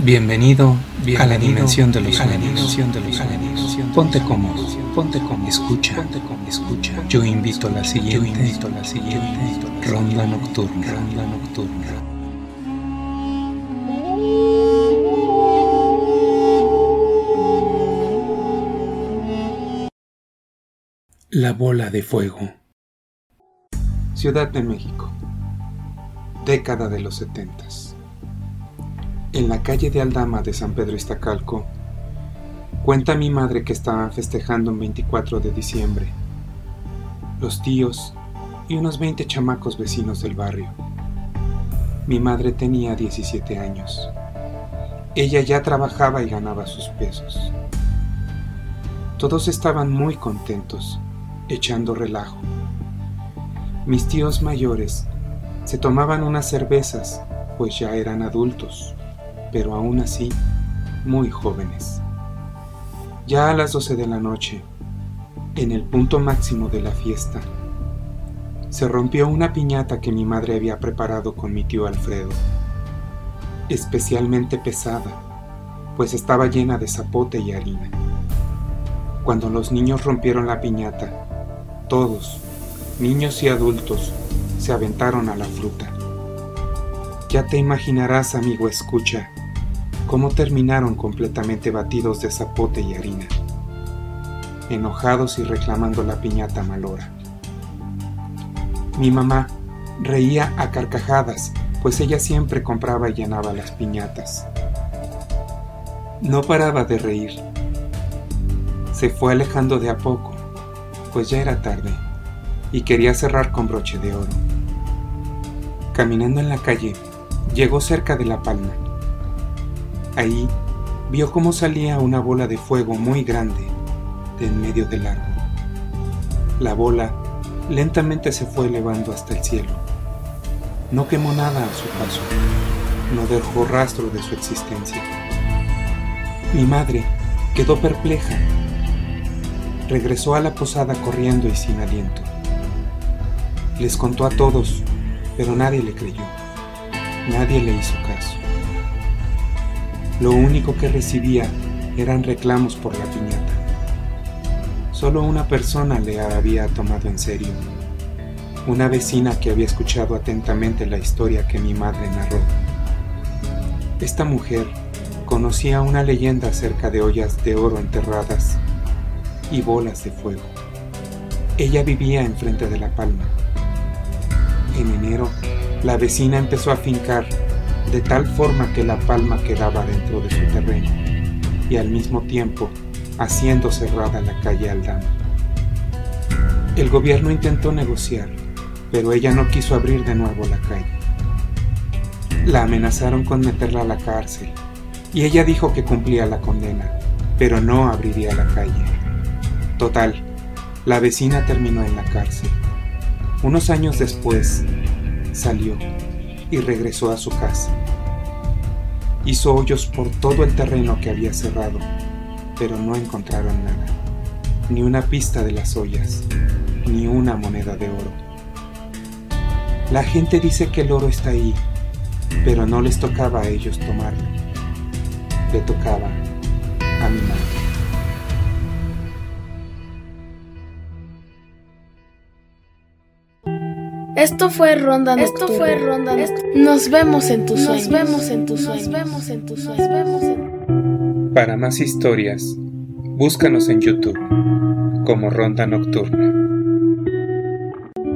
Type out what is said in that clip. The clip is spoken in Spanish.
Bienvenido, a la dimensión de los sueños. Ponte cómodo, ponte cómodo, escucha, ponte cómodo, escucha. Yo invito a la siguiente, yo invito a la siguiente ronda nocturna, ronda nocturna. La bola de fuego. Ciudad de México. Década de los setentas en la calle de Aldama de San Pedro Iztacalco, cuenta mi madre que estaban festejando un 24 de diciembre. Los tíos y unos 20 chamacos vecinos del barrio. Mi madre tenía 17 años. Ella ya trabajaba y ganaba sus pesos. Todos estaban muy contentos, echando relajo. Mis tíos mayores se tomaban unas cervezas, pues ya eran adultos pero aún así muy jóvenes. Ya a las 12 de la noche, en el punto máximo de la fiesta, se rompió una piñata que mi madre había preparado con mi tío Alfredo, especialmente pesada, pues estaba llena de zapote y harina. Cuando los niños rompieron la piñata, todos, niños y adultos, se aventaron a la fruta. Ya te imaginarás, amigo escucha, cómo terminaron completamente batidos de zapote y harina, enojados y reclamando la piñata malora. Mi mamá reía a carcajadas, pues ella siempre compraba y llenaba las piñatas. No paraba de reír. Se fue alejando de a poco, pues ya era tarde, y quería cerrar con broche de oro. Caminando en la calle, llegó cerca de la palma Ahí vio cómo salía una bola de fuego muy grande de en medio del árbol. La bola lentamente se fue elevando hasta el cielo. No quemó nada a su paso, no dejó rastro de su existencia. Mi madre quedó perpleja. Regresó a la posada corriendo y sin aliento. Les contó a todos, pero nadie le creyó. Nadie le hizo caso. Lo único que recibía eran reclamos por la piñata. Solo una persona le había tomado en serio. Una vecina que había escuchado atentamente la historia que mi madre narró. Esta mujer conocía una leyenda acerca de ollas de oro enterradas y bolas de fuego. Ella vivía enfrente de la palma. En enero, la vecina empezó a fincar de tal forma que la palma quedaba dentro de su terreno y al mismo tiempo haciendo cerrada la calle Aldama. El gobierno intentó negociar, pero ella no quiso abrir de nuevo la calle. La amenazaron con meterla a la cárcel y ella dijo que cumplía la condena, pero no abriría la calle. Total, la vecina terminó en la cárcel. Unos años después, salió y regresó a su casa. Hizo hoyos por todo el terreno que había cerrado, pero no encontraron nada, ni una pista de las ollas, ni una moneda de oro. La gente dice que el oro está ahí, pero no les tocaba a ellos tomarlo, le tocaba a mi madre. Esto fue Ronda Nocturna. Esto fue Ronda Nos vemos en tus sueños. Nos vemos en tus sueños. Nos vemos en tus sueños. Para más historias, búscanos en YouTube como Ronda Nocturna.